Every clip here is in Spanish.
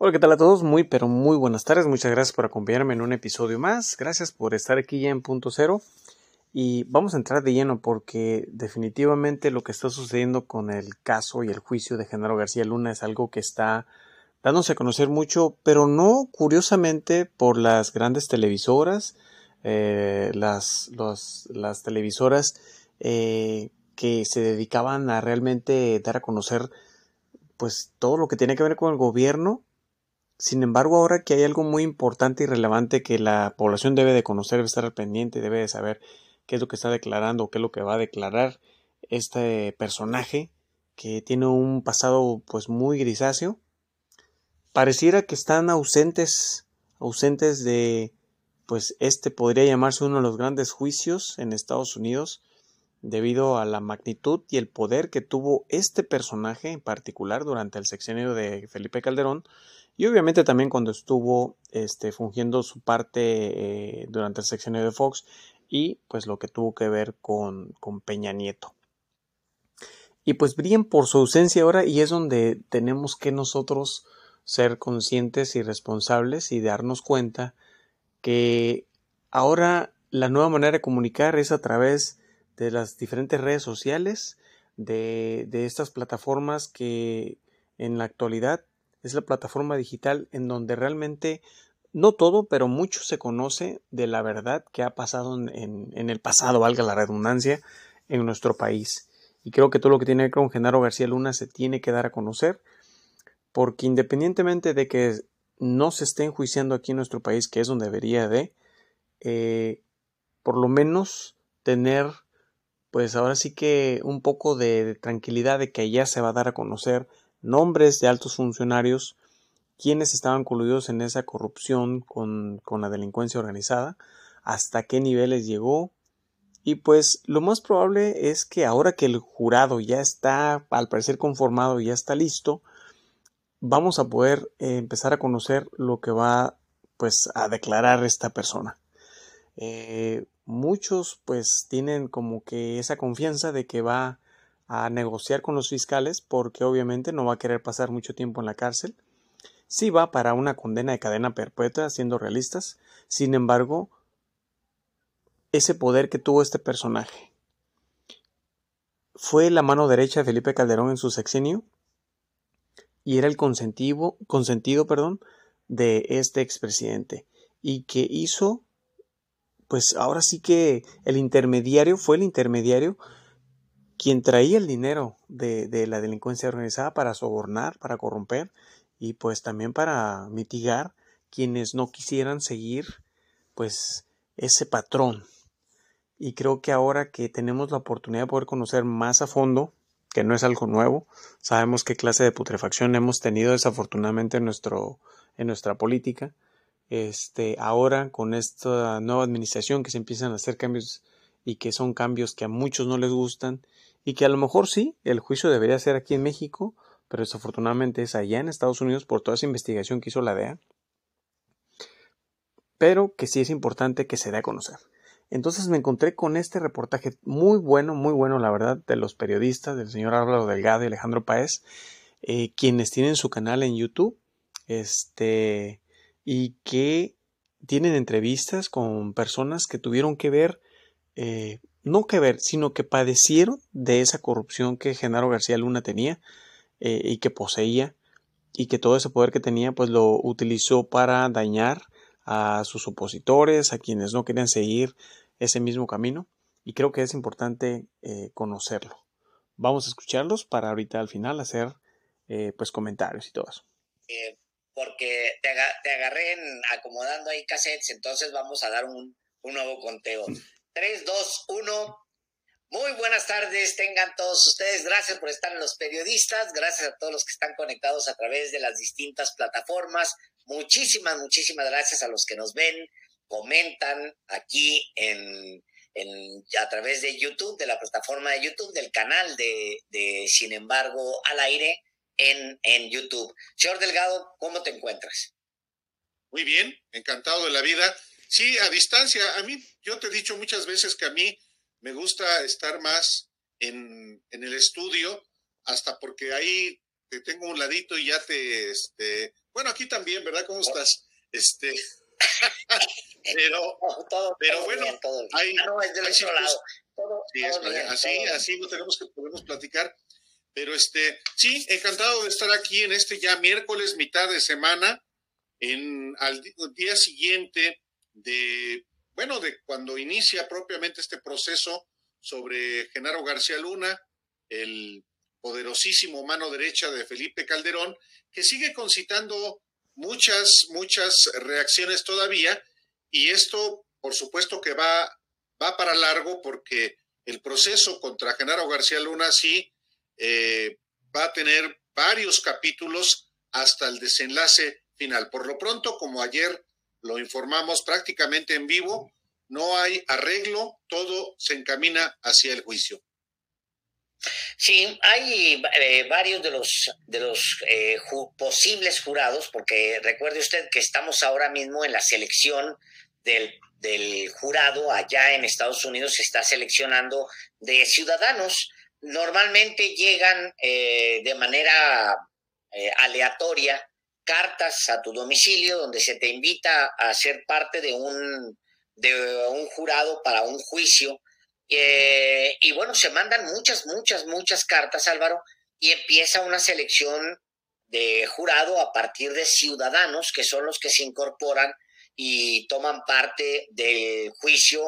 Hola, ¿qué tal a todos? Muy, pero muy buenas tardes. Muchas gracias por acompañarme en un episodio más. Gracias por estar aquí ya en punto cero. Y vamos a entrar de lleno porque definitivamente lo que está sucediendo con el caso y el juicio de Genaro García Luna es algo que está dándose a conocer mucho, pero no curiosamente por las grandes televisoras, eh, las, las televisoras eh, que se dedicaban a realmente dar a conocer pues todo lo que tiene que ver con el gobierno sin embargo, ahora que hay algo muy importante y relevante que la población debe de conocer, debe estar al pendiente, debe de saber qué es lo que está declarando qué es lo que va a declarar este personaje que tiene un pasado pues muy grisáceo, pareciera que están ausentes, ausentes de pues este podría llamarse uno de los grandes juicios en Estados Unidos debido a la magnitud y el poder que tuvo este personaje en particular durante el sexenio de Felipe Calderón y obviamente también cuando estuvo este, fungiendo su parte eh, durante el sexenio de Fox y pues lo que tuvo que ver con, con Peña Nieto. Y pues brillan por su ausencia ahora y es donde tenemos que nosotros ser conscientes y responsables y darnos cuenta que ahora la nueva manera de comunicar es a través de las diferentes redes sociales, de, de estas plataformas que en la actualidad es la plataforma digital en donde realmente no todo, pero mucho se conoce de la verdad que ha pasado en, el pasado, valga la redundancia, en nuestro país. Y creo que todo lo que tiene que ver con Genaro García Luna se tiene que dar a conocer, porque independientemente de que no se esté enjuiciando aquí en nuestro país, que es donde debería de, eh, por lo menos tener, pues ahora sí que un poco de tranquilidad de que ya se va a dar a conocer nombres de altos funcionarios quienes estaban coludidos en esa corrupción con, con la delincuencia organizada, hasta qué niveles llegó, y pues lo más probable es que ahora que el jurado ya está al parecer conformado ya está listo, vamos a poder eh, empezar a conocer lo que va pues a declarar esta persona. Eh, muchos pues tienen como que esa confianza de que va a negociar con los fiscales porque obviamente no va a querer pasar mucho tiempo en la cárcel. Sí va para una condena de cadena perpetua, siendo realistas. Sin embargo, ese poder que tuvo este personaje fue la mano derecha de Felipe Calderón en su sexenio y era el consentido, consentido perdón, de este expresidente y que hizo pues ahora sí que el intermediario fue el intermediario quien traía el dinero de, la delincuencia organizada para sobornar, para corromper y pues también para mitigar quienes no quisieran seguir pues ese patrón. Y creo que ahora que tenemos la oportunidad de poder conocer más a fondo, que no es algo nuevo, sabemos qué clase de putrefacción hemos tenido desafortunadamente en, nuestro, en nuestra política. Este, ahora con esta nueva administración que se empiezan a hacer cambios y que son cambios que a muchos no les gustan y que a lo mejor sí, el juicio debería ser aquí en México, pero desafortunadamente es allá en Estados Unidos por toda esa investigación que hizo la DEA, pero que sí es importante que se dé a conocer. Entonces me encontré con este reportaje muy bueno, muy bueno, la verdad, de los periodistas, del señor Álvaro Delgado y Alejandro Paez, eh, quienes tienen su canal en YouTube, este, y que tienen entrevistas con personas que tuvieron que ver eh, no que ver, sino que padecieron de esa corrupción que Genaro García Luna tenía eh, y que poseía y que todo ese poder que tenía pues lo utilizó para dañar a sus opositores, a quienes no querían seguir ese mismo camino y creo que es importante eh, conocerlo. Vamos a escucharlos para ahorita al final hacer eh, pues comentarios y todo eso. porque te, agarré acomodando ahí cassettes, entonces vamos a dar un, un nuevo conteo. 3, 2, 1. Muy buenas tardes, tengan todos ustedes. Gracias por estar en los periodistas, gracias a todos los que están conectados a través de las distintas plataformas. Muchísimas, muchísimas gracias a los que nos ven, comentan aquí en, a través de YouTube, de la plataforma de YouTube, del canal de, Sin embargo al aire en, en YouTube. Señor Delgado, ¿cómo te encuentras? Muy bien, encantado de la vida. Sí, a distancia. A mí, yo te he dicho muchas veces que a mí me gusta estar más en, el estudio, hasta porque ahí te tengo un ladito y ya te, este, Bueno, aquí también, ¿verdad? ¿Cómo estás? Este. pero, pero bueno, hay, así, así lo tenemos que podemos platicar. Pero este, sí, encantado de estar aquí en este ya miércoles, mitad de semana, en al día siguiente de, bueno, de cuando inicia propiamente este proceso sobre Genaro García Luna, el poderosísimo mano derecha de Felipe Calderón, que sigue concitando muchas, muchas reacciones todavía, y esto, por supuesto que va, va para largo porque el proceso contra Genaro García Luna sí eh, va a tener varios capítulos hasta el desenlace final. Por lo pronto, como ayer lo informamos prácticamente en vivo, no hay arreglo, todo se encamina hacia el juicio. Sí, hay eh, varios de los, de los eh, posibles jurados, porque recuerde usted que estamos ahora mismo en la selección del, del jurado allá en Estados Unidos, se está seleccionando de ciudadanos. Normalmente llegan eh, de manera aleatoria cartas a tu domicilio donde se te invita a ser parte de un, de un jurado para un juicio. Eh, y bueno, se mandan muchas, muchas, muchas cartas, Álvaro, y empieza una selección de jurado a partir de ciudadanos, que son los que se incorporan y toman parte del juicio,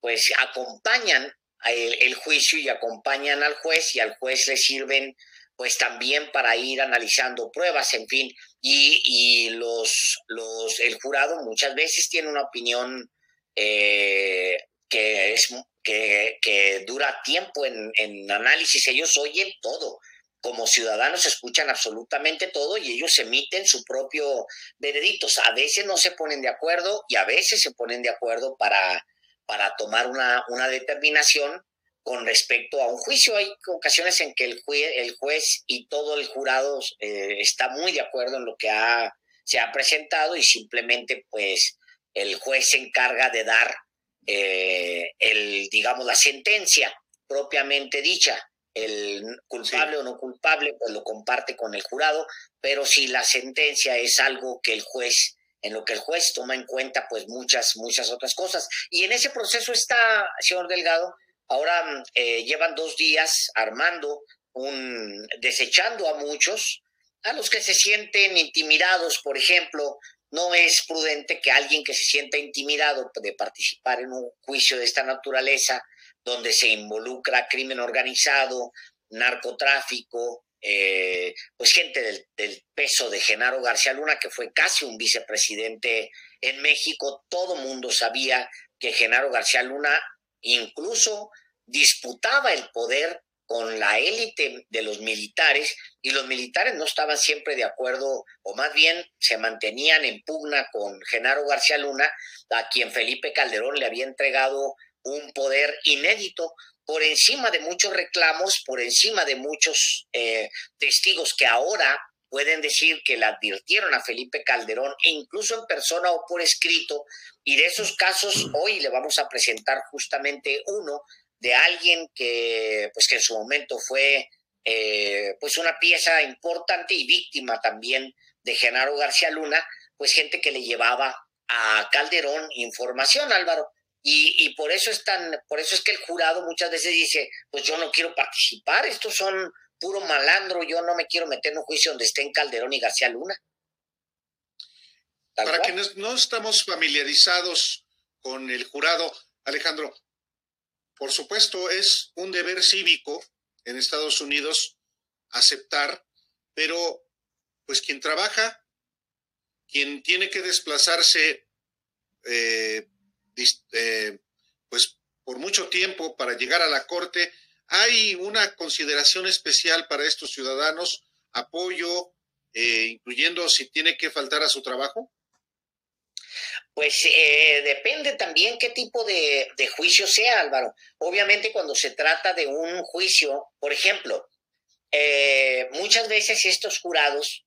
pues acompañan el, el juicio y acompañan al juez y al juez le sirven pues también para ir analizando pruebas, en fin, y, y los, los, el jurado muchas veces tiene una opinión eh, que es que, dura tiempo en, análisis, ellos oyen todo. Como ciudadanos escuchan absolutamente todo y ellos emiten su propio veredicto. A veces no se ponen de acuerdo y a veces se ponen de acuerdo para, para tomar una, una determinación con respecto a un juicio. Hay ocasiones en que el, juez, el juez y todo el jurado eh, está muy de acuerdo en lo que ha, se ha presentado y simplemente pues el juez se encarga de dar eh, el, digamos, la sentencia propiamente dicha, el culpable o no culpable, pues lo comparte con el jurado, pero si la sentencia es algo que el juez, en lo que el juez toma en cuenta, pues muchas, muchas otras cosas. Y en ese proceso está, señor Delgado, ahora eh, llevan dos días armando un, desechando a muchos, a los que se sienten intimidados, por ejemplo, no es prudente que alguien que se sienta intimidado de participar en un juicio de esta naturaleza, donde se involucra crimen organizado, narcotráfico, eh, pues gente del, peso de Genaro García Luna, que fue casi un vicepresidente en México, todo mundo sabía que Genaro García Luna incluso disputaba el poder con la élite de los militares y los militares no estaban siempre de acuerdo o más bien se mantenían en pugna con Genaro García Luna, a quien Felipe Calderón le había entregado un poder inédito por encima de muchos reclamos, por encima de muchos eh, testigos que ahora pueden decir que le advirtieron a Felipe Calderón e incluso en persona o por escrito, y de esos casos hoy le vamos a presentar justamente uno de alguien que, pues que en su momento fue eh, pues una pieza importante y víctima también de Genaro García Luna, pues gente que le llevaba a Calderón información, Álvaro. Y, y, por eso es tan, por eso es que el jurado muchas veces dice, pues yo no quiero participar, estos son puro malandro, yo no me quiero meter en un juicio donde estén Calderón y García Luna. Para quienes no estamos familiarizados con el jurado, Alejandro, por supuesto, es un deber cívico en Estados Unidos aceptar, pero pues quien trabaja, quien tiene que desplazarse eh, eh, pues por mucho tiempo para llegar a la corte, hay una consideración especial para estos ciudadanos, apoyo, eh, incluyendo si tiene que faltar a su trabajo. Pues eh, depende también qué tipo de, juicio sea, Álvaro. Obviamente cuando se trata de un juicio, por ejemplo, eh, muchas veces estos jurados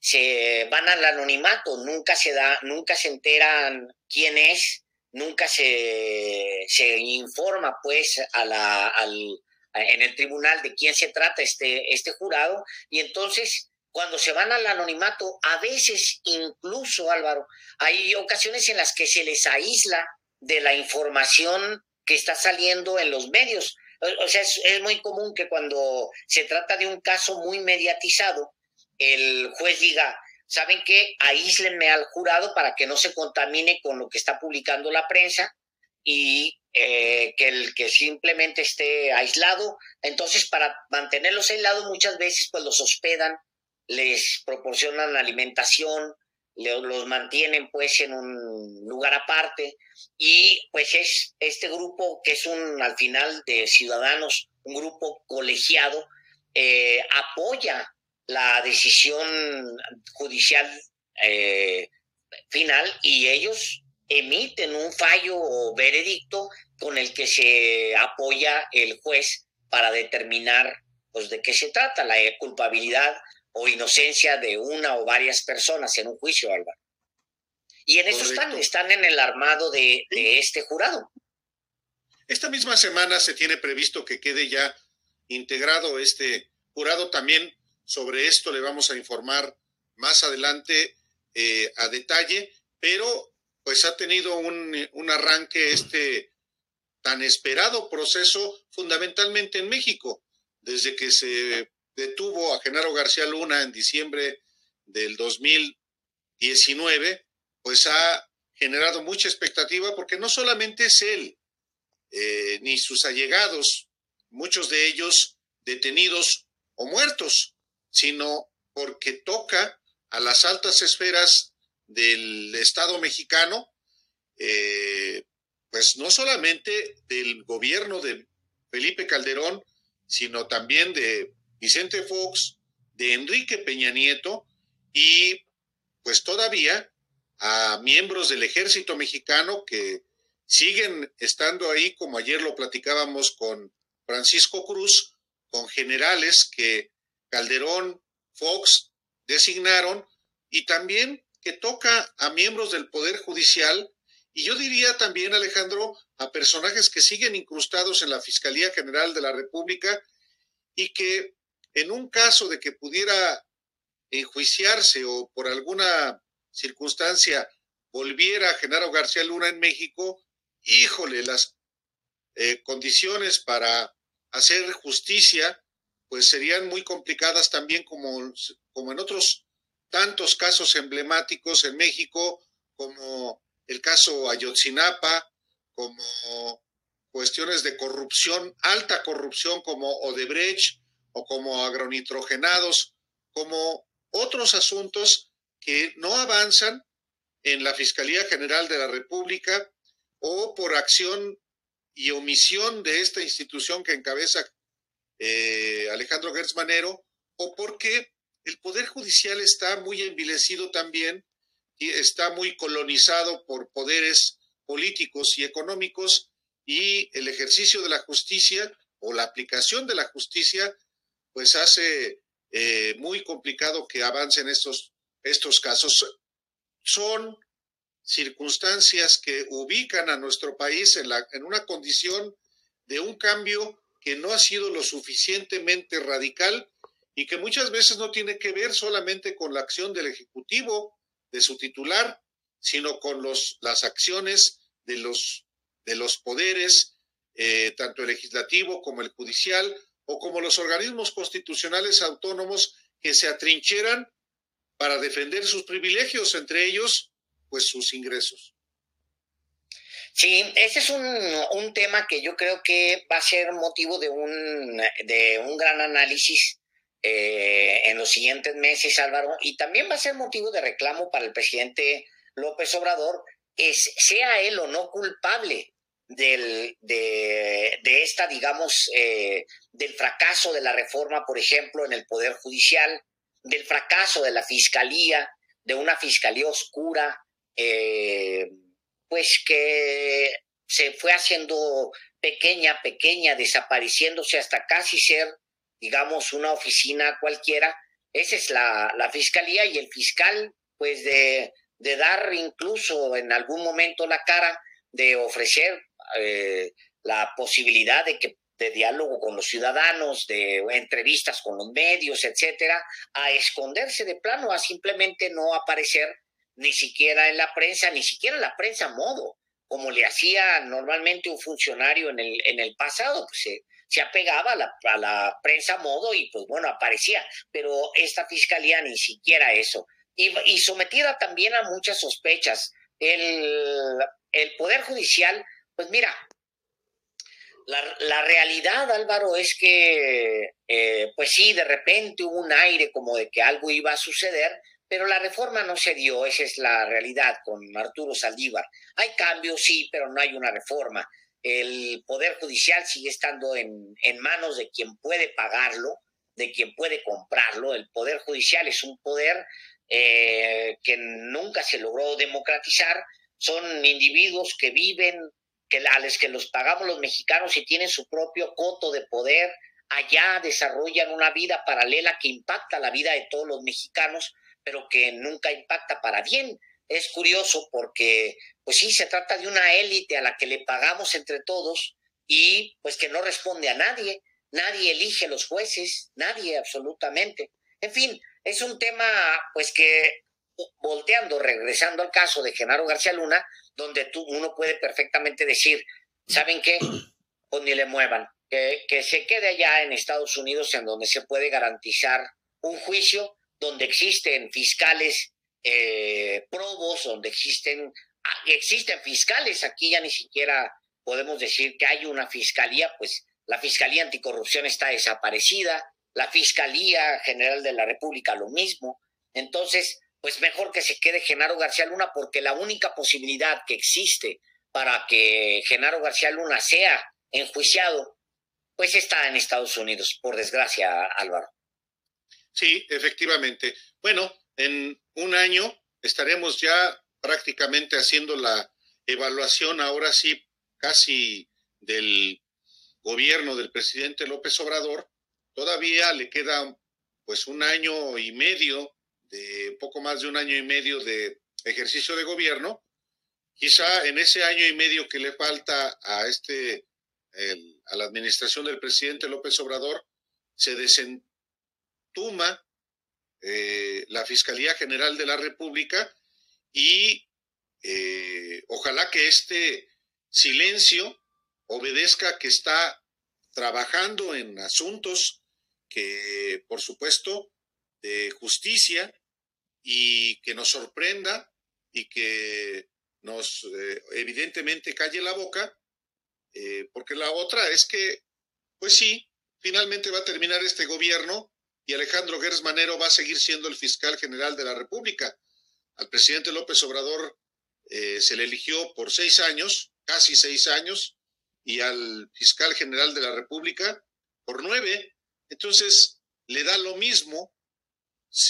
se van al anonimato, nunca se da, nunca se enteran quién es, nunca se, se informa pues a la, al, en el tribunal de quién se trata este, este jurado y entonces cuando se van al anonimato, a veces incluso, Álvaro, hay ocasiones en las que se les aísla de la información que está saliendo en los medios. O sea, es, muy común que cuando se trata de un caso muy mediatizado, el juez diga, ¿saben qué? Aíslenme al jurado para que no se contamine con lo que está publicando la prensa y eh, que el que simplemente esté aislado. Entonces, para mantenerlos aislados, muchas veces pues los hospedan, les proporcionan alimentación, los mantienen pues en un lugar aparte y pues es este grupo que es un al final de ciudadanos, un grupo colegiado, eh, apoya la decisión judicial eh, final y ellos emiten un fallo o veredicto con el que se apoya el juez para determinar pues de qué se trata la culpabilidad o inocencia de una o varias personas en un juicio, Álvaro. Y en eso están, están en el armado de, este jurado. Esta misma semana se tiene previsto que quede ya integrado este jurado. También sobre esto le vamos a informar más adelante eh, a detalle, pero pues ha tenido un, un arranque este tan esperado proceso fundamentalmente en México, desde que se detuvo a Genaro García Luna en diciembre del 2019, pues ha generado mucha expectativa porque no solamente es él, eh, ni sus allegados, muchos de ellos detenidos o muertos, sino porque toca a las altas esferas del Estado mexicano, eh, pues no solamente del gobierno de Felipe Calderón, sino también de Vicente Fox, de Enrique Peña Nieto y pues todavía a miembros del ejército mexicano que siguen estando ahí, como ayer lo platicábamos con Francisco Cruz, con generales que Calderón, Fox designaron y también que toca a miembros del Poder Judicial y yo diría también, Alejandro, a personajes que siguen incrustados en la Fiscalía General de la República y que en un caso de que pudiera enjuiciarse o por alguna circunstancia volviera Genaro García Luna en México, híjole, las eh, condiciones para hacer justicia pues serían muy complicadas también como, como en otros tantos casos emblemáticos en México, como el caso Ayotzinapa, como cuestiones de corrupción, alta corrupción como Odebrecht, o como agronitrogenados, como otros asuntos que no avanzan en la Fiscalía General de la República o por acción y omisión de esta institución que encabeza eh, Alejandro Gertz Manero, o porque el Poder Judicial está muy envilecido también y está muy colonizado por poderes políticos y económicos y el ejercicio de la justicia o la aplicación de la justicia pues hace eh, muy complicado que avancen estos, estos casos. Son circunstancias que ubican a nuestro país en, la, en una condición de un cambio que no ha sido lo suficientemente radical y que muchas veces no tiene que ver solamente con la acción del Ejecutivo, de su titular, sino con los, las acciones de los, de los poderes, eh, tanto el legislativo como el judicial, o como los organismos constitucionales autónomos que se atrincheran para defender sus privilegios, entre ellos, pues sus ingresos. Sí, ese es un, tema que yo creo que va a ser motivo de un, de un gran análisis eh, en los siguientes meses, Álvaro, y también va a ser motivo de reclamo para el presidente López Obrador, es, sea él o no culpable del, de, de, esta, digamos, eh, del fracaso de la reforma, por ejemplo, en el Poder Judicial, del fracaso de la Fiscalía, de una Fiscalía oscura, eh, pues que se fue haciendo pequeña, pequeña, desapareciéndose hasta casi ser, digamos, una oficina cualquiera. Esa es la, la Fiscalía y el fiscal, pues de, de dar incluso en algún momento la cara, de ofrecer eh, la posibilidad de que de diálogo con los ciudadanos, de entrevistas con los medios, etcétera, a esconderse de plano, a simplemente no aparecer ni siquiera en la prensa, ni siquiera en la prensa modo, como le hacía normalmente un funcionario en el, en el pasado, pues se, se apegaba a la, a la prensa modo y pues bueno, aparecía, pero esta fiscalía ni siquiera eso. Y, y sometida también a muchas sospechas. El, el Poder Judicial, pues mira, la, la, realidad, Álvaro, es que, eh, pues sí, de repente hubo un aire como de que algo iba a suceder, pero la reforma no se dio, esa es la realidad con Arturo Saldívar. Hay cambios, sí, pero no hay una reforma. El Poder Judicial sigue estando en, manos de quien puede pagarlo, de quien puede comprarlo. El Poder Judicial es un poder eh, que nunca se logró democratizar. Son individuos que viven que a los que los pagamos los mexicanos y tienen su propio coto de poder, allá desarrollan una vida paralela que impacta la vida de todos los mexicanos, pero que nunca impacta para bien. Es curioso porque, pues sí, se trata de una élite a la que le pagamos entre todos y pues que no responde a nadie, nadie elige los jueces, nadie absolutamente. En fin, es un tema pues que volteando, regresando al caso de Genaro García Luna, donde tú, uno puede perfectamente decir, ¿saben qué? Pues ni le muevan, que, que se quede allá en Estados Unidos en donde se puede garantizar un juicio, donde existen fiscales eh, probos, donde existen, ah, existen fiscales, aquí ya ni siquiera podemos decir que hay una fiscalía, pues la Fiscalía Anticorrupción está desaparecida, la Fiscalía General de la República lo mismo. Entonces, pues mejor que se quede Genaro García Luna, porque la única posibilidad que existe para que Genaro García Luna sea enjuiciado, pues está en Estados Unidos, por desgracia, Álvaro. Sí, efectivamente. Bueno, en un año estaremos ya prácticamente haciendo la evaluación, ahora sí, casi del gobierno del presidente López Obrador. Todavía le queda pues un año y medio de poco más de un año y medio de ejercicio de gobierno, quizá en ese año y medio que le falta a este a la administración del presidente López Obrador se desentuma eh, la Fiscalía General de la República y eh, ojalá que este silencio obedezca que está trabajando en asuntos que, por supuesto, de justicia y que nos sorprenda y que nos eh, evidentemente calle la boca, eh, porque la otra es que, pues sí, finalmente va a terminar este gobierno y Alejandro Gers Manero va a seguir siendo el fiscal general de la República. Al presidente López Obrador eh, se le eligió por seis años, casi seis años, y al fiscal general de la República por nueve. Entonces, le da lo mismo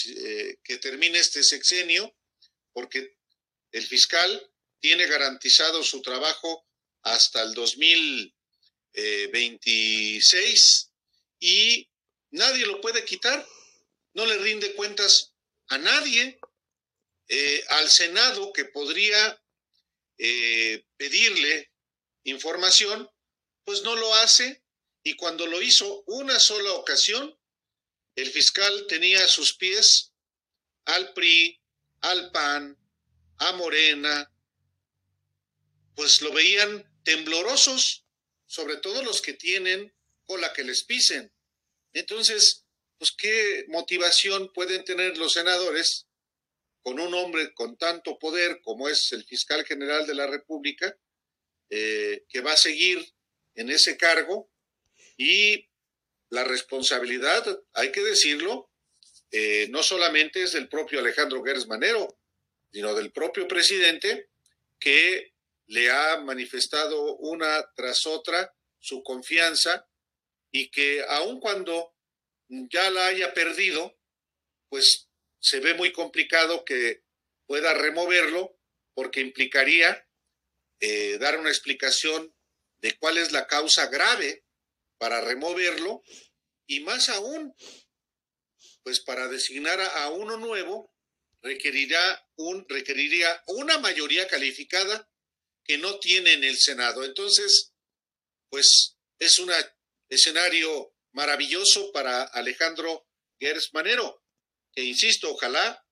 eh, que termine este sexenio, porque el fiscal tiene garantizado su trabajo hasta el 2026 y nadie lo puede quitar, no le rinde cuentas a nadie, eh, al Senado que podría eh, pedirle información, pues no lo hace y cuando lo hizo una sola ocasión, el fiscal tenía a sus pies al PRI, al PAN, a Morena, pues lo veían temblorosos, sobre todo los que tienen cola que les pisen. Entonces, pues qué motivación pueden tener los senadores con un hombre con tanto poder como es el fiscal general de la República, eh, que va a seguir en ese cargo y la responsabilidad, hay que decirlo, eh, no solamente es del propio Alejandro Gers Manero, sino del propio presidente que le ha manifestado una tras otra su confianza y que aun cuando ya la haya perdido, pues se ve muy complicado que pueda removerlo porque implicaría eh, dar una explicación de cuál es la causa grave para removerlo y más aún, pues para designar a, uno nuevo requerirá un, requeriría una mayoría calificada que no tiene en el Senado. Entonces, pues es una escenario maravilloso para Alejandro Gers Manero, que insisto, ojalá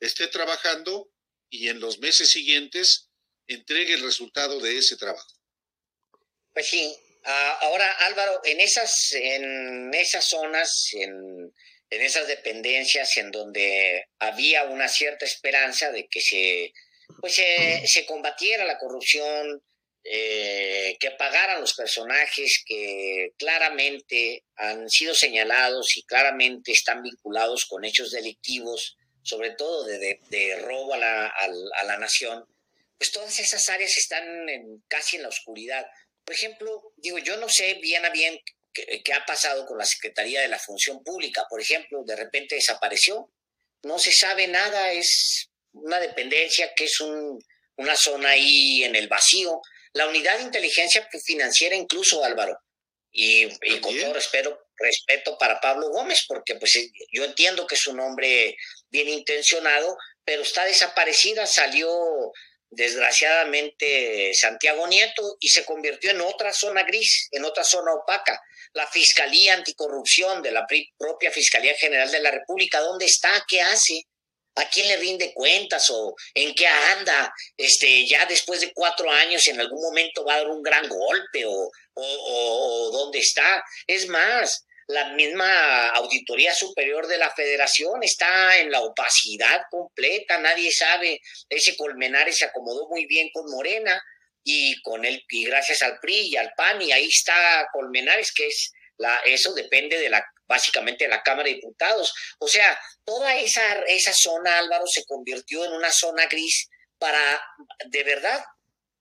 esté trabajando y en los meses siguientes entregue el resultado de ese trabajo. Pues sí, ah, ahora Álvaro, en esas, en esas zonas, en, en esas dependencias en donde había una cierta esperanza de que se, pues se, combatiera la corrupción, eh, que pagaran los personajes que claramente han sido señalados y claramente están vinculados con hechos delictivos, sobre todo de, de, robo a la, a, la, nación, pues todas esas áreas están en, casi en la oscuridad. Por ejemplo, digo, yo no sé bien a bien qué, ha pasado con la Secretaría de la Función Pública, por ejemplo, de repente desapareció, no se sabe nada, es una dependencia que es un, una zona ahí en el vacío. La unidad de inteligencia financiera incluso, Álvaro, y, y con todo respeto, respeto para Pablo Gómez, porque pues yo entiendo que es un hombre bien intencionado, pero está desaparecida, salió desgraciadamente Santiago Nieto y se convirtió en otra zona gris, en otra zona opaca. La Fiscalía Anticorrupción de la propia Fiscalía General de la República, ¿dónde está? ¿Qué hace? ¿A quién le rinde cuentas o en qué anda? Este, ya después de cuatro años en algún momento va a dar un gran golpe o, o dónde está. Es más, la misma Auditoría Superior de la Federación está en la opacidad completa, nadie sabe, ese Colmenares se acomodó muy bien con Morena y con él, y gracias al PRI y al PAN, y ahí está Colmenares, que es la, eso depende de la, básicamente la Cámara de Diputados. O sea, toda esa, esa zona, Álvaro, se convirtió en una zona gris para, de verdad,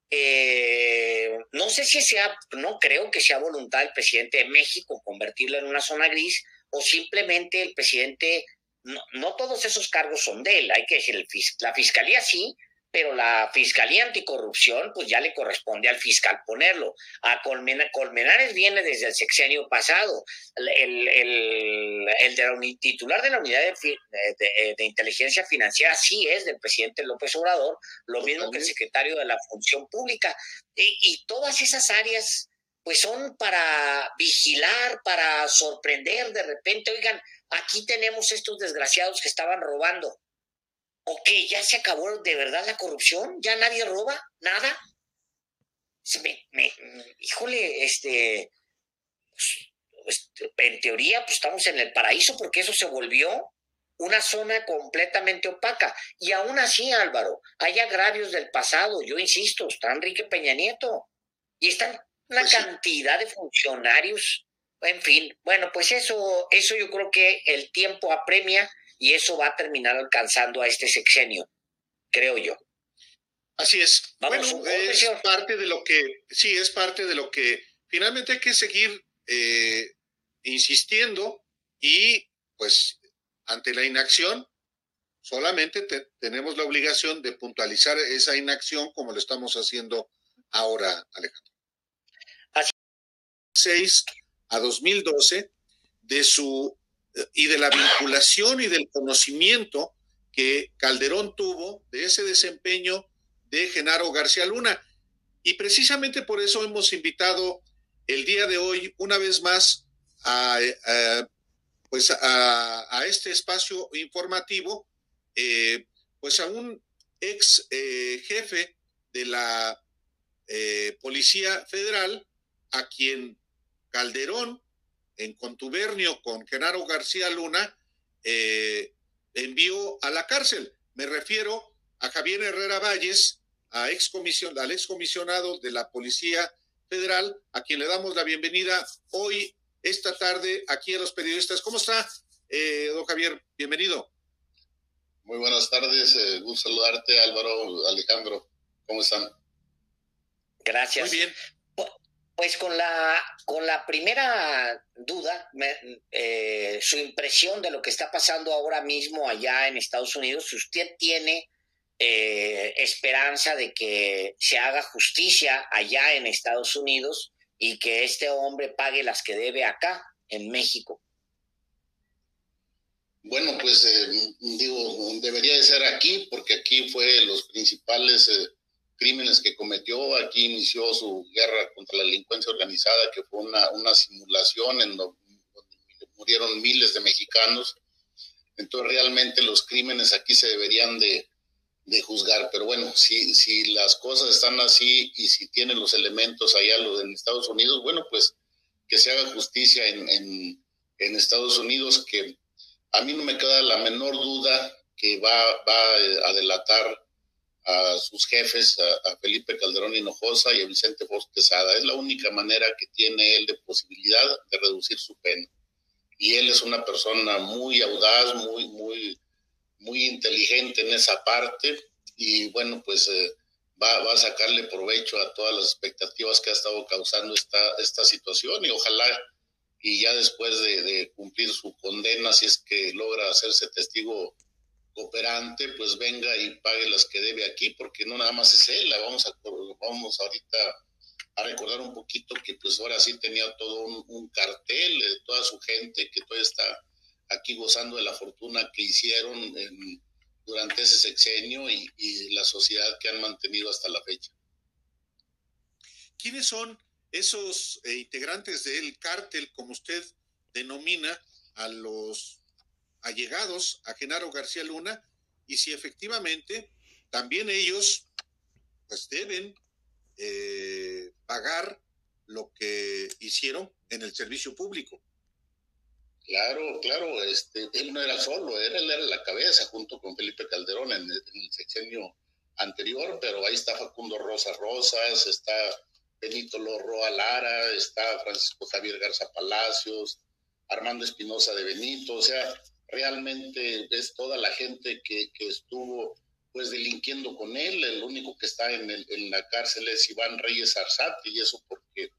eh, no sé si sea, no creo que sea voluntad del presidente de México convertirlo en una zona gris o simplemente el presidente, no, no todos esos cargos son de él, hay que decir, el, la fiscalía sí, pero la Fiscalía Anticorrupción, pues ya le corresponde al fiscal ponerlo. A Colmenares viene desde el sexenio pasado. El, el, titular de la unidad de, inteligencia financiera sí es del presidente López Obrador, lo mismo que el secretario de la Función Pública. Y, y todas esas áreas, pues son para vigilar, para sorprender de repente. Oigan, aquí tenemos estos desgraciados que estaban robando ¿O qué? ¿Ya se acabó de verdad la corrupción? ¿Ya nadie roba? ¿Nada? híjole, este, pues, en teoría, pues estamos en el paraíso porque eso se volvió una zona completamente opaca. Y aún así, Álvaro, hay agravios del pasado, yo insisto, está Enrique Peña Nieto y están una pues cantidad de funcionarios, en fin, bueno, pues eso, eso yo creo que el tiempo apremia y eso va a terminar alcanzando a este sexenio, creo yo. Así es. bueno, es parte de lo que, sí, es parte de lo que finalmente hay que seguir eh, insistiendo y pues ante la inacción solamente tenemos la obligación de puntualizar esa inacción como lo estamos haciendo ahora, Alejandro. Así. 6 a 2012 de su y de la vinculación y del conocimiento que Calderón tuvo de ese desempeño de Genaro García Luna. Y precisamente por eso hemos invitado el día de hoy una vez más a, pues a, este espacio informativo, eh, pues a un ex eh, jefe de la eh, Policía Federal, a quien Calderón en contubernio con Genaro García Luna, eh, envió a la cárcel. Me refiero a Javier Herrera Valles, a ex al excomisionado de la Policía Federal, a quien le damos la bienvenida hoy, esta tarde, aquí a los periodistas. ¿Cómo está, eh, don Javier? Bienvenido. Muy buenas tardes, eh, gusto saludarte, Álvaro, Alejandro. ¿Cómo están? Gracias. Muy bien. Pues con la, con la primera duda, eh, su impresión de lo que está pasando ahora mismo allá en Estados Unidos, si usted tiene eh, esperanza de que se haga justicia allá en Estados Unidos y que este hombre pague las que debe acá, en México. Bueno, pues eh, digo, debería de ser aquí, porque aquí fue los principales crímenes que cometió. Aquí inició su guerra contra la delincuencia organizada, que fue una, una simulación en donde murieron miles de mexicanos. Entonces realmente los crímenes aquí se deberían de, de juzgar. Pero bueno, si, si las cosas están así y si tienen los elementos allá los en Estados Unidos, bueno, pues que se haga justicia en, en, Estados Unidos, que a mí no me queda la menor duda que va, va a delatar a sus jefes, a, Felipe Calderón Hinojosa y a Vicente Fox. Es la única manera que tiene él de posibilidad de reducir su pena. Y él es una persona muy audaz, muy, muy, muy inteligente en esa parte y bueno, pues eh, va, va, a sacarle provecho a todas las expectativas que ha estado causando esta, esta situación y ojalá y ya después de, de cumplir su condena, si es que logra hacerse testigo cooperante, pues venga y pague las que debe aquí, porque no nada más es él, vamos a, vamos ahorita a recordar un poquito que pues ahora sí tenía todo un, cartel de toda su gente que todavía está aquí gozando de la fortuna que hicieron durante ese sexenio y, y, la sociedad que han mantenido hasta la fecha. ¿Quiénes son esos eh, integrantes del cártel, como usted denomina, a los allegados a Genaro García Luna y si efectivamente también ellos pues deben eh, pagar lo que hicieron en el servicio público. Claro, claro, este, él no era solo, él, era la cabeza junto con Felipe Calderón en el, sexenio anterior, pero ahí está Facundo Rosa Rosas, está Benito Lorroa Lara, está Francisco Javier Garza Palacios, Armando Espinosa de Benito, o sea, realmente es toda la gente que, que estuvo pues delinquiendo con él, el único que está en, el, en la cárcel es Iván Reyes Arzate y eso porque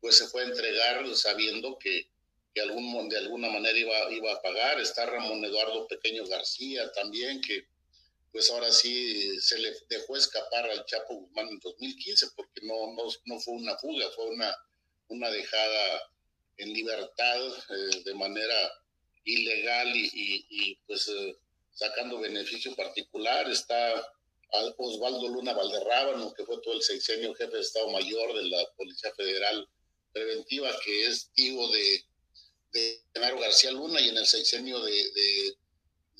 pues se fue a entregar sabiendo que, que algún, de alguna manera iba, iba a pagar, está Ramón Eduardo Pequeño García también que pues ahora sí se le dejó escapar al Chapo Guzmán en 2015 porque no, no, no fue una fuga, fue una, una dejada en libertad eh, de manera ilegal y, pues eh, sacando beneficio particular. Está Osvaldo Luna Valderrábano, que fue todo el sexenio jefe de Estado Mayor de la Policía Federal Preventiva, que es tío de, de Genaro García Luna y en el sexenio de, de,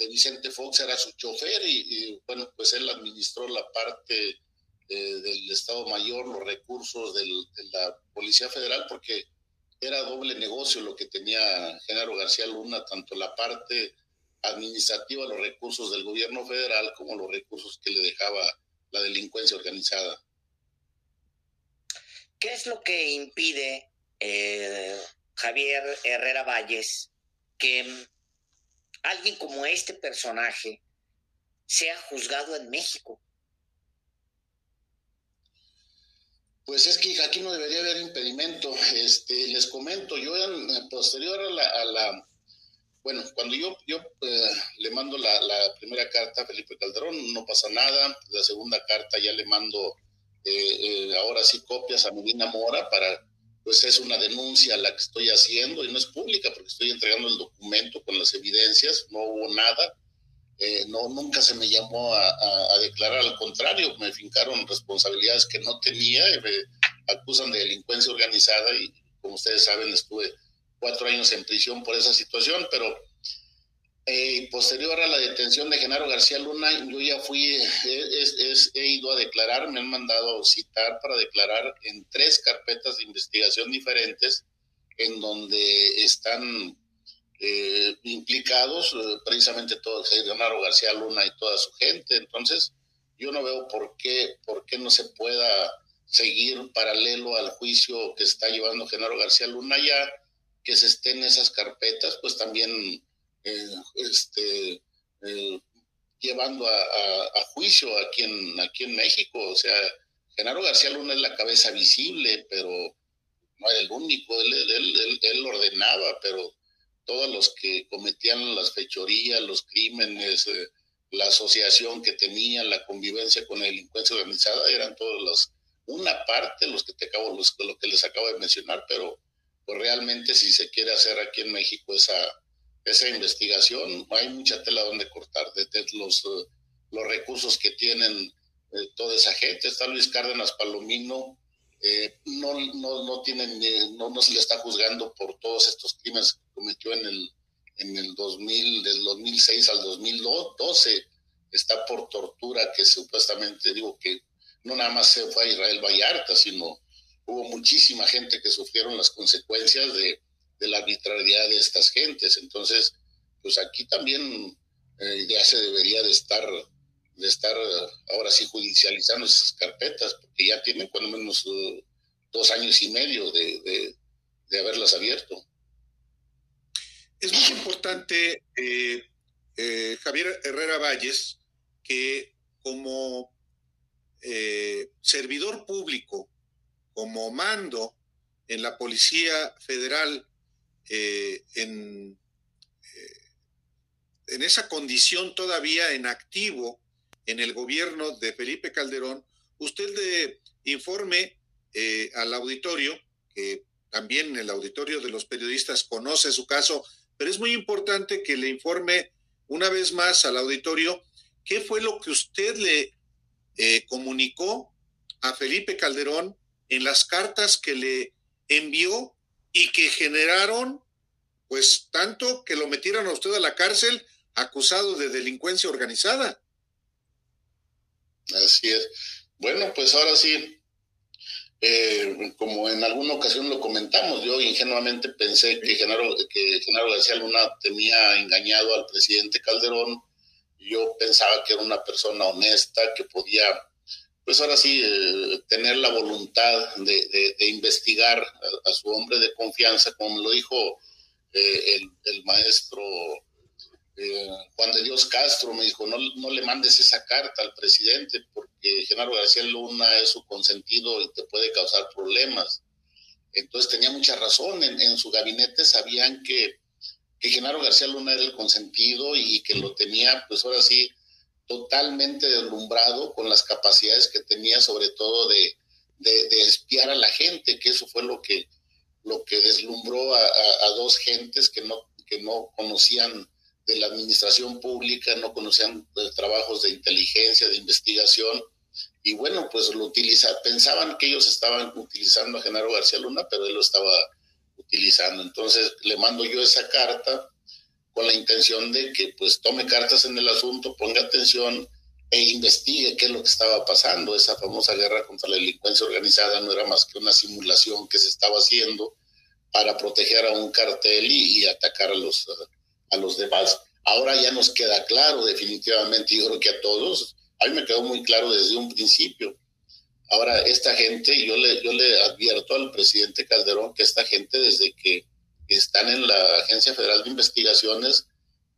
Vicente Fox era su chofer y, bueno, pues él administró la parte eh, del Estado Mayor, los recursos de la Policía Federal, porque era doble negocio lo que tenía Genaro García Luna, tanto la parte administrativa, los recursos del gobierno federal, como los recursos que le dejaba la delincuencia organizada. ¿Qué es lo que impide eh, Javier Herrera Valles que alguien como este personaje sea juzgado en México? Pues es que aquí no debería haber impedimento. Este, les comento, yo en, posterior a la, bueno, cuando yo, yo eh, le mando la, primera carta a Felipe Calderón, no pasa nada. La segunda carta ya le mando eh, eh, ahora sí copias a Medina Mora para, pues es una denuncia la que estoy haciendo y no es pública porque estoy entregando el documento con las evidencias, no hubo nada. Eh, no, nunca se me llamó a, declarar, al contrario, me fincaron responsabilidades que no tenía me acusan de delincuencia organizada y como ustedes saben estuve cuatro años en prisión por esa situación, pero eh, posterior a la detención de Genaro García Luna, yo ya fui, he ido a declarar, me han mandado a citar para declarar en tres carpetas de investigación diferentes en donde están eh, implicados, eh, precisamente todo, Leonardo García Luna y toda su gente. Entonces, yo no veo por qué, por qué no se pueda seguir paralelo al juicio que está llevando Genaro García Luna ya que se estén esas carpetas, pues también eh, este, llevando a, juicio aquí en, aquí en México. O sea, Genaro García Luna es la cabeza visible, pero no era el único, él, él ordenaba, pero todos los que cometían las fechorías, los crímenes, eh, la asociación que tenía, la convivencia con la delincuencia organizada, eran todos los, una parte, los que te acabo, los, lo que les acabo de mencionar, pero pues realmente si se quiere hacer aquí en México esa, esa investigación, hay mucha tela donde cortar, de, los, eh, los recursos que tienen eh, toda esa gente. Está Luis Cárdenas Palomino, eh, no, no, no, tienen, no, no se le está juzgando por todos estos crímenes que cometió en el, en el 2000, del 2006 al 2012. Está por tortura que supuestamente, digo que no nada más se fue a Israel Vallarta, sino hubo muchísima gente que sufrieron las consecuencias de, de la arbitrariedad de estas gentes. Entonces, pues aquí también eh, ya se debería de estar de estar ahora sí judicializando esas carpetas, porque ya tienen cuando menos uh, dos años y medio de, de, haberlas abierto. Es muy importante, eh, eh, Javier Herrera Valles, que como eh, servidor público, como mando en la Policía Federal, en, en esa condición todavía en activo, en el gobierno de Felipe Calderón, usted le informe eh, al auditorio, que también el auditorio de los periodistas conoce su caso, pero es muy importante que le informe una vez más al auditorio qué fue lo que usted le eh, comunicó a Felipe Calderón en las cartas que le envió y que generaron, pues, tanto que lo metieran a usted a la cárcel acusado de delincuencia organizada. Así es. Bueno, pues ahora sí, eh, como en alguna ocasión lo comentamos, yo ingenuamente pensé que Genaro, que Genaro García Luna tenía engañado al presidente Calderón. Yo pensaba que era una persona honesta, que podía, pues ahora sí, eh, tener la voluntad de, investigar a, su hombre de confianza, como me lo dijo eh, el, el maestro eh, Juan de Dios Castro me dijo, no, no le mandes esa carta al presidente porque Genaro García Luna es su consentido y te puede causar problemas. Entonces tenía mucha razón, en, su gabinete sabían que, que, Genaro García Luna era el consentido y que lo tenía, pues ahora sí, totalmente deslumbrado con las capacidades que tenía, sobre todo de, de, espiar a la gente, que eso fue lo que, lo que deslumbró a, a, a dos gentes que no, que no conocían de la administración pública, no conocían trabajos de inteligencia, de investigación, y bueno, pues lo utilizaban, pensaban que ellos estaban utilizando a Genaro García Luna, pero él lo estaba utilizando. Entonces le mando yo esa carta con la intención de que pues tome cartas en el asunto, ponga atención e investigue qué es lo que estaba pasando. Esa famosa guerra contra la delincuencia organizada no era más que una simulación que se estaba haciendo para proteger a un cartel y, atacar a los a los demás. Ahora ya nos queda claro definitivamente, yo creo que a todos, a mí me quedó muy claro desde un principio. Ahora, esta gente, yo le, yo le advierto al presidente Calderón que esta gente desde que están en la Agencia Federal de Investigaciones,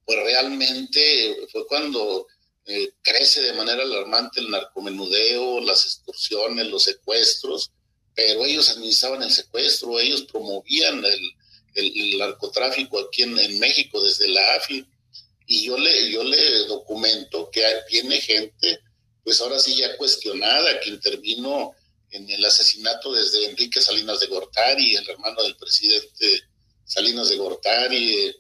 pues realmente fue cuando eh, crece de manera alarmante el narcomenudeo, las extorsiones, los secuestros, pero ellos administraban el secuestro, ellos promovían el, el, narcotráfico aquí en, México desde la AFI y yo le, yo le documento que tiene gente, pues ahora sí ya cuestionada, que intervino en el asesinato desde Enrique Salinas de Gortari, el hermano del presidente Salinas de Gortari,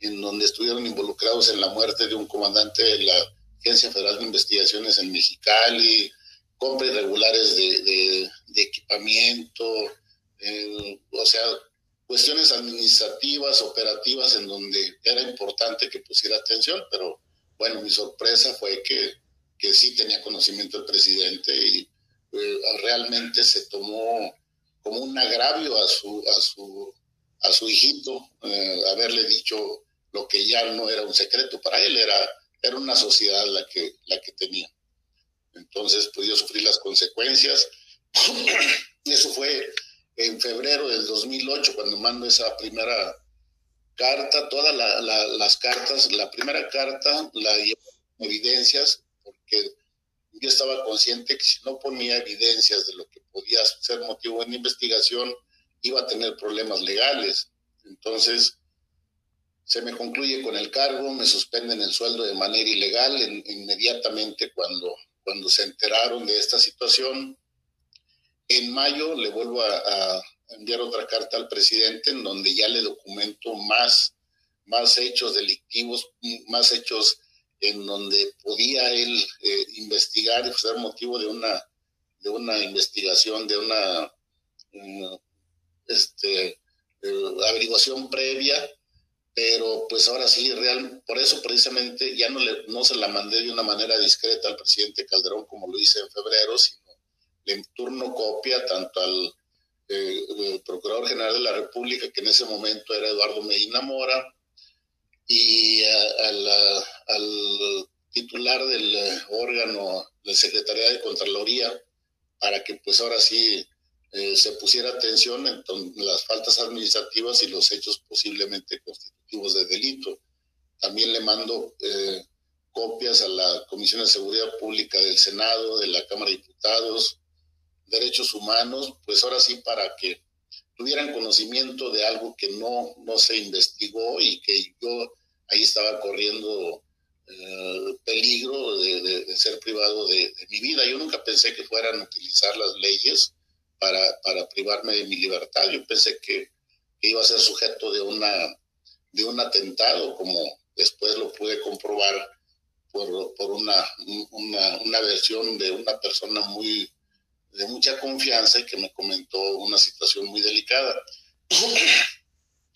en donde estuvieron involucrados en la muerte de un comandante de la Agencia Federal de Investigaciones en Mexicali, compras irregulares de, equipamiento, eh, o sea, cuestiones administrativas, operativas, en donde era importante que pusiera atención, pero bueno, mi sorpresa fue que, que sí tenía conocimiento el presidente y eh, realmente se tomó como un agravio a su, a su, a su hijito eh, haberle dicho lo que ya no era un secreto para él, era, era una sociedad la que, la que tenía. Entonces pudo sufrir las consecuencias. Eso fue en febrero del 2008, cuando mando esa primera carta, todas las cartas, la primera carta la llevo evidencias, porque yo estaba consciente que si no ponía evidencias de lo que podía ser motivo de investigación, iba a tener problemas legales. Entonces, se me concluye con el cargo, me suspenden el sueldo de manera ilegal inmediatamente cuando, cuando se enteraron de esta situación. En mayo le vuelvo a, enviar otra carta al presidente en donde ya le documento más, más hechos delictivos, más hechos en donde podía él eh, investigar y ser motivo de una, de una investigación, de una este, eh, averiguación previa, pero pues ahora sí, real, por eso precisamente ya no, le, no se la mandé de una manera discreta al presidente Calderón como lo hice en febrero, sino le turno copia tanto al eh, Procurador General de la República, que en ese momento era Eduardo Medina Mora, y al titular del eh, órgano de Secretaría de Contraloría, para que pues ahora sí eh, se pusiera atención en, las faltas administrativas y los hechos posiblemente constitutivos de delito. También le mando copias a la Comisión de Seguridad Pública del Senado, de la Cámara de Diputados, Derechos Humanos, pues ahora sí para que tuvieran conocimiento de algo que no, no se investigó y que yo ahí estaba corriendo eh, peligro de, ser privado de, mi vida. Yo nunca pensé que fueran a utilizar las leyes para, para privarme de mi libertad. Yo pensé que, iba a ser sujeto de, una, de un atentado, como después lo pude comprobar por, por una, una versión de una persona muy de mucha confianza y que me comentó una situación muy delicada.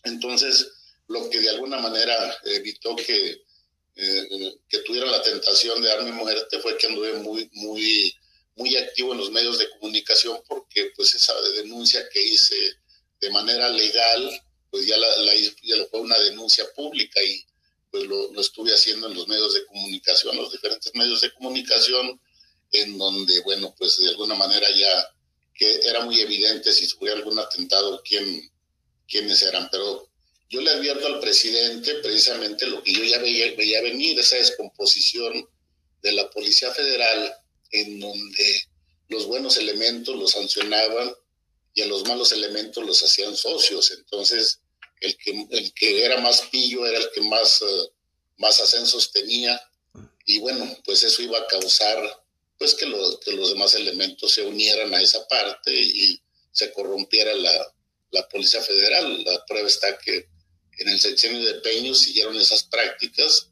Entonces, lo que de alguna manera evitó que, eh, que tuviera la tentación de darme muerte fue que anduve muy, muy, muy activo en los medios de comunicación porque pues esa denuncia que hice de manera legal, pues ya, la, la ya fue una denuncia pública y pues lo, lo estuve haciendo en los medios de comunicación, los diferentes medios de comunicación, en donde, bueno, pues de alguna manera ya que era muy evidente si hubiera algún atentado quién, quiénes eran, pero yo le advierto al presidente precisamente lo que yo ya veía, veía venir, esa descomposición de la Policía Federal, en donde los buenos elementos los sancionaban y a los malos elementos los hacían socios. Entonces, el que, el que era más pillo era el que más, eh, más ascensos tenía. Y bueno, pues eso iba a causar pues que, que los demás elementos se unieran a esa parte y se corrompiera la, la Policía Federal. La prueba está que en el sexenio de Peño siguieron esas prácticas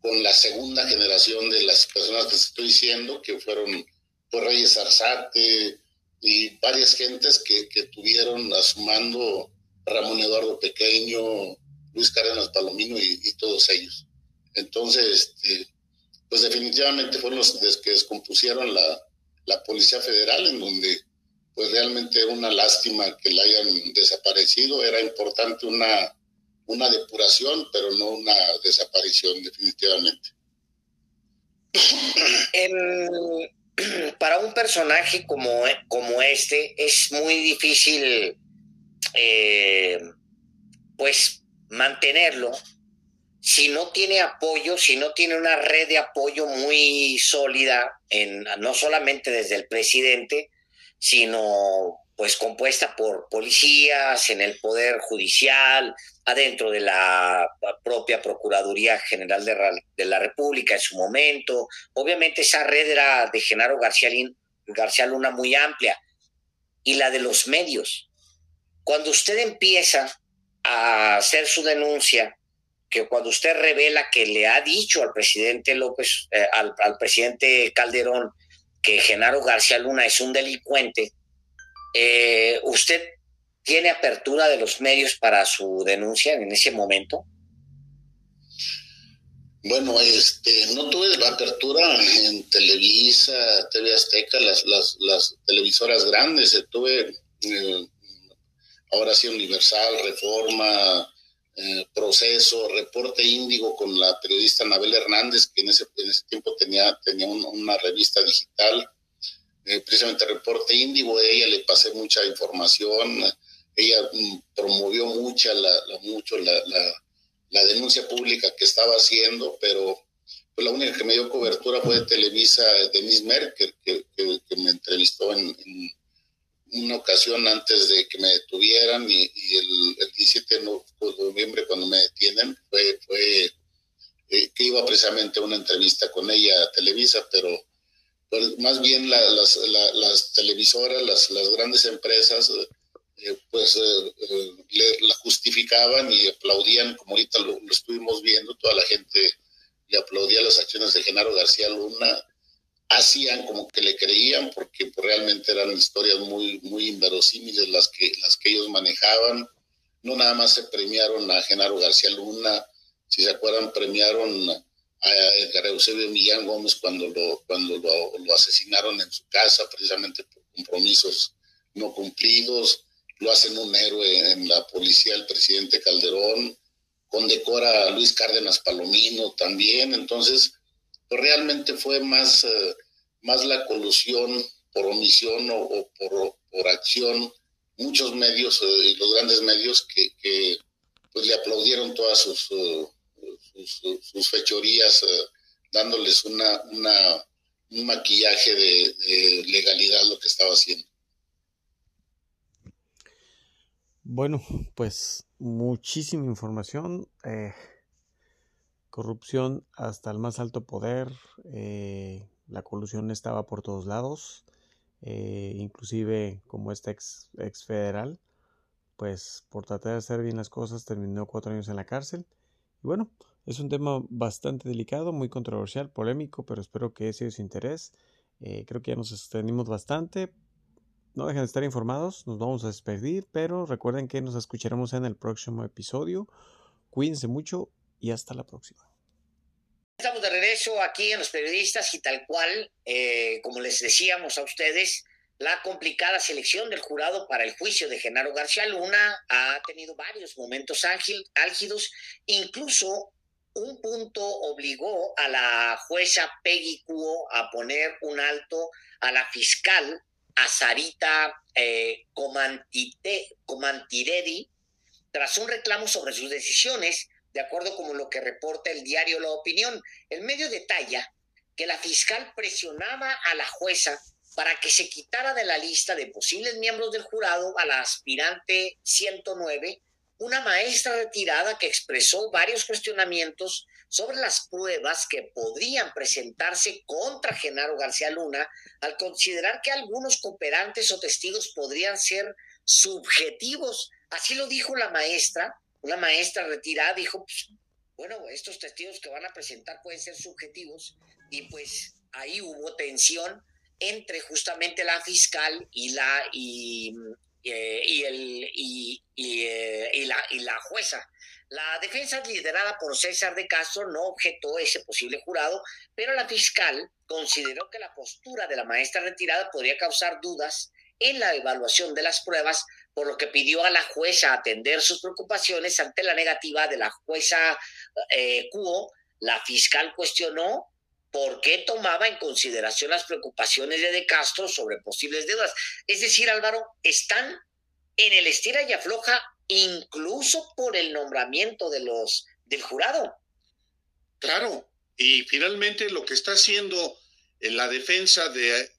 con la segunda generación de las personas que estoy diciendo, que fueron pues, Reyes Arzate y varias gentes que, que tuvieron a su mando Ramón Eduardo Pequeño, Luis Cárdenas Palomino y, y todos ellos. Entonces, este, pues definitivamente fueron los que descompusieron la, la Policía Federal, en donde pues realmente una lástima que la hayan desaparecido, era importante una, una depuración, pero no una desaparición definitivamente. para un personaje como, como este es muy difícil eh, pues mantenerlo si no tiene apoyo, si no tiene una red de apoyo muy sólida, en, no solamente desde el presidente, sino pues compuesta por policías, en el Poder Judicial, adentro de la propia Procuraduría General de, la República en su momento. Obviamente esa red era de Genaro García, García Luna muy amplia. Y la de los medios. Cuando usted empieza a hacer su denuncia que cuando usted revela que le ha dicho al presidente López, eh, al, presidente Calderón, que Genaro García Luna es un delincuente, eh, ¿usted tiene apertura de los medios para su denuncia en ese momento? Bueno, este, no tuve apertura en Televisa, TV Azteca, las, televisoras grandes, tuve eh, ahora sí Universal, Reforma, eh, proceso, reporte índigo con la periodista Anabel Hernández, que en ese, en ese tiempo tenía, tenía una revista digital, eh, precisamente reporte índigo, de ella le pasé mucha información, ella mm, promovió mucha la, mucho la, la, denuncia pública que estaba haciendo, pero pues, la única que me dio cobertura fue de Televisa, Denise Merker, que, que, me entrevistó en una ocasión antes de que me detuvieran y, el, 17 de noviembre cuando me detienen fue, fue eh, que iba precisamente a una entrevista con ella a Televisa, pero pues, más bien las, las, televisoras, las, grandes empresas, eh, pues eh, la justificaban y aplaudían, como ahorita lo, lo, estuvimos viendo, toda la gente le aplaudía las acciones de Genaro García Luna hacían como que le creían porque pues, realmente eran historias muy, muy inverosímiles las que, las que ellos manejaban. No nada más se premiaron a Genaro García Luna, si se acuerdan, premiaron a Edgar Eusebio Millán Gómez cuando lo, cuando lo, asesinaron en su casa, precisamente por compromisos no cumplidos. Lo hacen un héroe en la policía el presidente Calderón, condecora a Luis Cárdenas Palomino también. Entonces, realmente fue más, eh, más la colusión por omisión o, por, acción, muchos medios eh, y los grandes medios que, pues le aplaudieron todas sus, eh, sus, fechorías, dándoles una, una, un maquillaje de, legalidad lo que estaba haciendo. Bueno, pues muchísima información corrupción hasta el más alto poder, eh, la colusión estaba por todos lados, eh, inclusive como este ex, ex, federal, pues por tratar de hacer bien las cosas terminó cuatro años en la cárcel. Y bueno, es un tema bastante delicado, muy controversial, polémico, pero espero que ese es su interés. Eh, creo que ya nos extendimos bastante. No dejen de estar informados, nos vamos a despedir, pero recuerden que nos escucharemos en el próximo episodio. Cuídense mucho y hasta la próxima. Estamos de regreso aquí en los periodistas y tal cual, eh, como les decíamos a ustedes, la complicada selección del jurado para el juicio de Genaro García Luna ha tenido varios momentos álgidos, incluso un punto obligó a la jueza Peggy Cuo a poner un alto a la fiscal, a Sarita eh, Comantiredi, tras un reclamo sobre sus decisiones de acuerdo con lo que reporta el diario La Opinión. El medio detalla que la fiscal presionaba a la jueza para que se quitara de la lista de posibles miembros del jurado a la aspirante 109, una maestra retirada que expresó varios cuestionamientos sobre las pruebas que podrían presentarse contra Genaro García Luna al considerar que algunos cooperantes o testigos podrían ser subjetivos. Así lo dijo la maestra una maestra retirada dijo, pues, bueno, estos testigos que van a presentar pueden ser subjetivos y pues ahí hubo tensión entre justamente la fiscal y la y, eh, el y, eh, y, la y la jueza. La defensa liderada por César de Castro no objetó ese posible jurado, pero la fiscal consideró que la postura de la maestra retirada podría causar dudas en la evaluación de las pruebas, por lo que pidió a la jueza atender sus preocupaciones ante la negativa de la jueza eh, Cuo. La fiscal cuestionó por qué tomaba en consideración las preocupaciones de De Castro sobre posibles deudas. Es decir, Álvaro, están en el estira y afloja incluso por el nombramiento de los del jurado. Claro, y finalmente lo que está haciendo en la defensa de,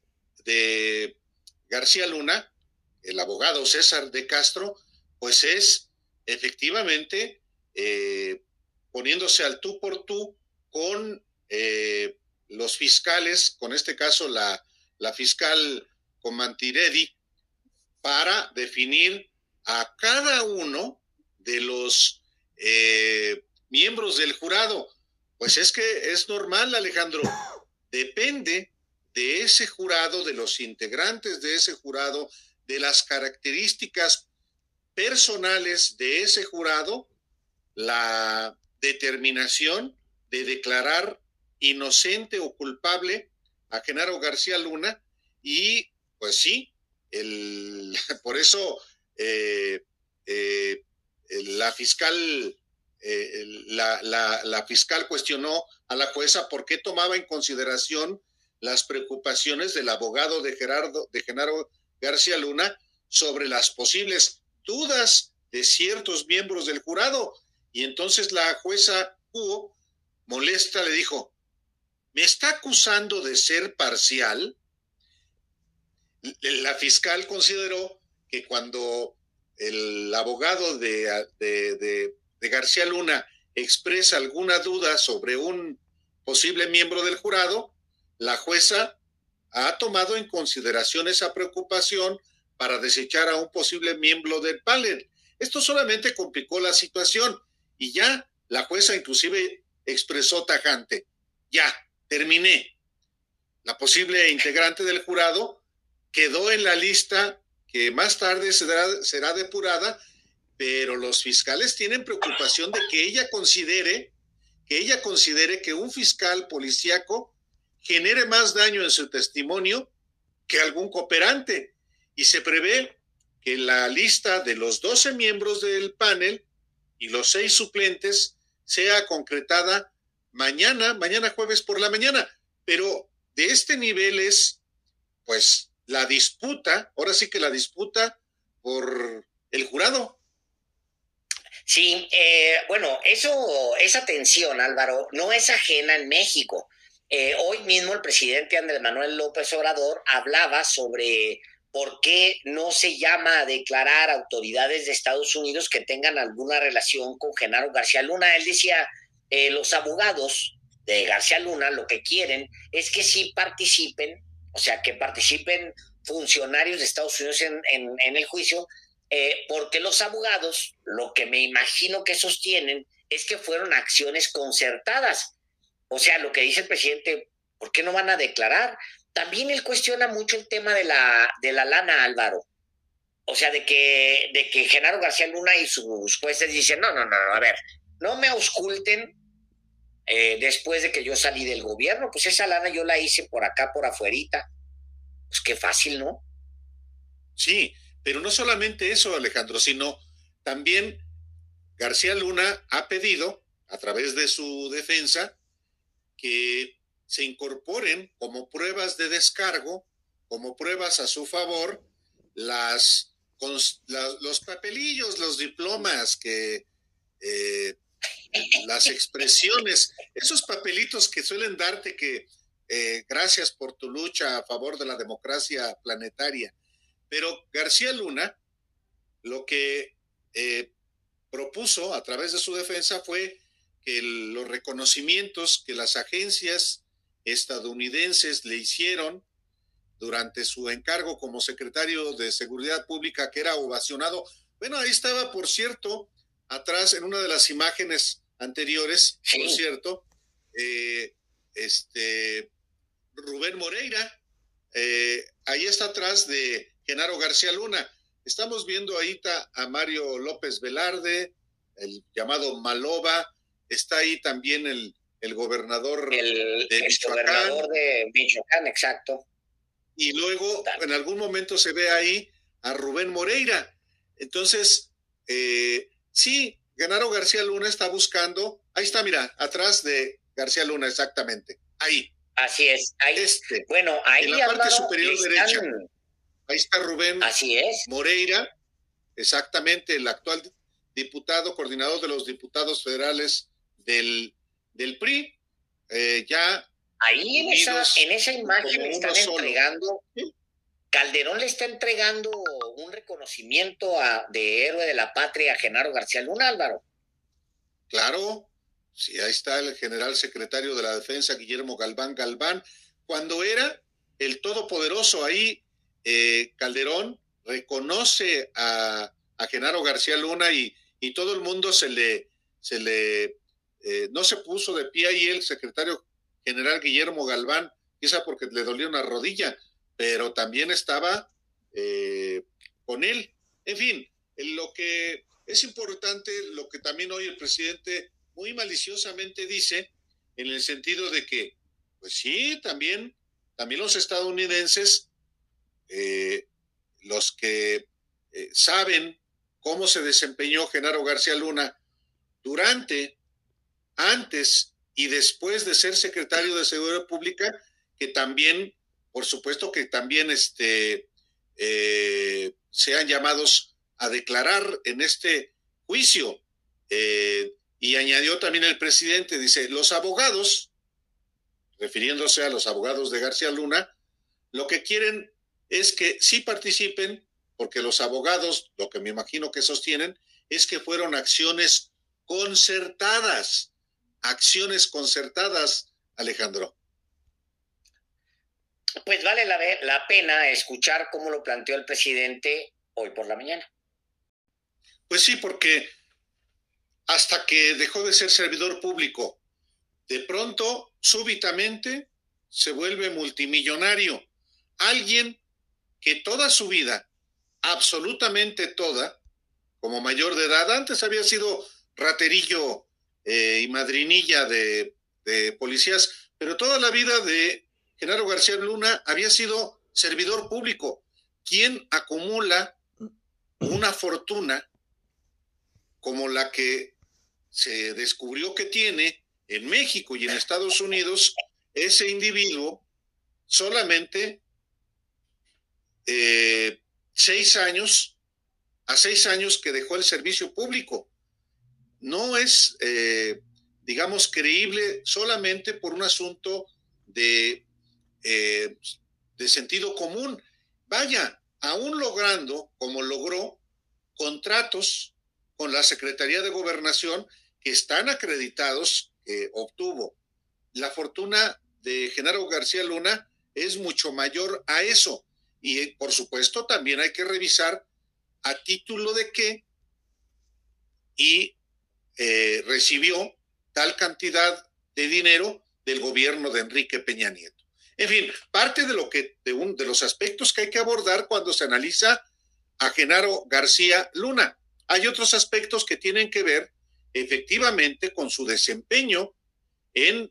de García Luna, el abogado César de Castro, pues es efectivamente eh, poniéndose al tú por tú con eh, los fiscales, con este caso la, la fiscal Comantiredi, para definir a cada uno de los eh, miembros del jurado. Pues es que es normal, Alejandro, depende de ese jurado, de los integrantes de ese jurado, de las características personales de ese jurado, la determinación de declarar inocente o culpable a Genaro García Luna y pues sí, el, por eso eh, eh, la fiscal eh, la, la, fiscal cuestionó a la jueza por qué tomaba en consideración las preocupaciones del abogado de Gerardo, de Genaro García Luna sobre las posibles dudas de ciertos miembros del jurado. Y entonces la jueza Hugo, molesta, le dijo, ¿me está acusando de ser parcial? La fiscal consideró que cuando el abogado de, de, de García Luna expresa alguna duda sobre un posible miembro del jurado, la jueza ha tomado en consideración esa preocupación para desechar a un posible miembro del panel. Esto solamente complicó la situación y ya la jueza inclusive expresó tajante, ya, terminé. la posible integrante del jurado, quedó en la lista que más tarde será, será depurada, pero los fiscales tienen preocupación de que ella considere que ella considere que un fiscal policíaco genere más daño en su testimonio que algún cooperante y se prevé que la lista de los 12 miembros del panel y los seis suplentes sea concretada mañana, mañana jueves por la mañana. Pero de este nivel es, pues, la disputa, ahora sí que la disputa por el jurado. Sí, eh, bueno, eso, esa tensión, Álvaro, no es ajena en México. Eh, hoy mismo el presidente Andrés Manuel López Obrador hablaba sobre por qué no se llama a declarar autoridades de Estados Unidos que tengan alguna relación con Genaro García Luna. Él decía, eh, los abogados de García Luna lo que quieren es que sí participen, o sea, que participen funcionarios de Estados Unidos en, en, el juicio, eh, porque los abogados lo que me imagino que sostienen es que fueron acciones concertadas o sea, lo que dice el presidente, ¿por qué no van a declarar? También él cuestiona mucho el tema de la, de la lana, Álvaro. O sea, de que, de que Genaro García Luna y sus jueces dicen, no, no, no, a ver, no me ausculten eh, después de que yo salí del gobierno, pues esa lana yo la hice por acá, por afuerita. Pues qué fácil, ¿no? Sí, pero no solamente eso, Alejandro, sino también García Luna ha pedido, a través de su defensa, que se incorporen como pruebas de descargo, como pruebas a su favor, las, los papelillos, los diplomas que eh, las expresiones, esos papelitos que suelen darte que eh, gracias por tu lucha a favor de la democracia planetaria. Pero García Luna lo que eh, propuso a través de su defensa fue los reconocimientos que las agencias estadounidenses le hicieron durante su encargo como secretario de Seguridad Pública, que era ovacionado. Bueno, ahí estaba, por cierto, atrás en una de las imágenes anteriores, por cierto, eh, este Rubén Moreira, eh, ahí está atrás de Genaro García Luna. Estamos viendo ahí a Mario López Velarde, el llamado Maloba, está ahí también el, el gobernador el, de Michoacán. gobernador de Michoacán, exacto. Y luego en algún momento se ve ahí a Rubén Moreira. Entonces, eh, sí, Genaro García Luna está buscando, ahí está, mira, atrás de García Luna, exactamente, ahí. Así es, ahí. Este, bueno, ahí en la parte superior derecha. Ahí está Rubén Así es. Moreira, exactamente, el actual diputado, coordinador de los diputados federales del, del PRI, eh, ya. Ahí en esa, en esa imagen le están entregando, Calderón le está entregando un reconocimiento a, de héroe de la patria a Genaro García Luna, Álvaro. Claro, sí, ahí está el general secretario de la defensa, Guillermo Galván Galván, cuando era el todopoderoso ahí, eh, Calderón reconoce a, a Genaro García Luna y, y todo el mundo se le, se le eh, no se puso de pie ahí el secretario general Guillermo Galván, quizá porque le dolió una rodilla, pero también estaba eh, con él. En fin, lo que es importante, lo que también hoy el presidente muy maliciosamente dice, en el sentido de que, pues sí, también, también los estadounidenses, eh, los que saben cómo se desempeñó Genaro García Luna durante antes y después de ser secretario de Seguridad Pública, que también, por supuesto que también este, eh, sean llamados a declarar en este juicio. Eh, y añadió también el presidente, dice, los abogados, refiriéndose a los abogados de García Luna, lo que quieren es que sí participen, porque los abogados, lo que me imagino que sostienen, es que fueron acciones concertadas acciones concertadas, Alejandro? Pues vale la, la pena escuchar cómo lo planteó el presidente hoy por la mañana. Pues sí, porque hasta que dejó de ser servidor público, de pronto, súbitamente, se vuelve multimillonario. Alguien que toda su vida, absolutamente toda, como mayor de edad, antes había sido raterillo eh, y madrinilla de, policías, pero toda la vida de Genaro García Luna había sido servidor público, quien acumula una fortuna como la que se descubrió que tiene en México y en Estados Unidos ese individuo solamente eh, seis años, a seis años que dejó el servicio público. No es, eh, digamos, creíble solamente por un asunto de, eh, de sentido común. Vaya, aún logrando, como logró, contratos con la Secretaría de Gobernación que están acreditados, que obtuvo. La fortuna de Genaro García Luna es mucho mayor a eso. Y por supuesto también hay que revisar a título de qué y eh, recibió tal cantidad de dinero del gobierno de Enrique Peña Nieto. En fin, parte de lo que de, un, de los aspectos que hay que abordar cuando se analiza a Genaro García Luna. Hay otros aspectos que tienen que ver efectivamente con su desempeño en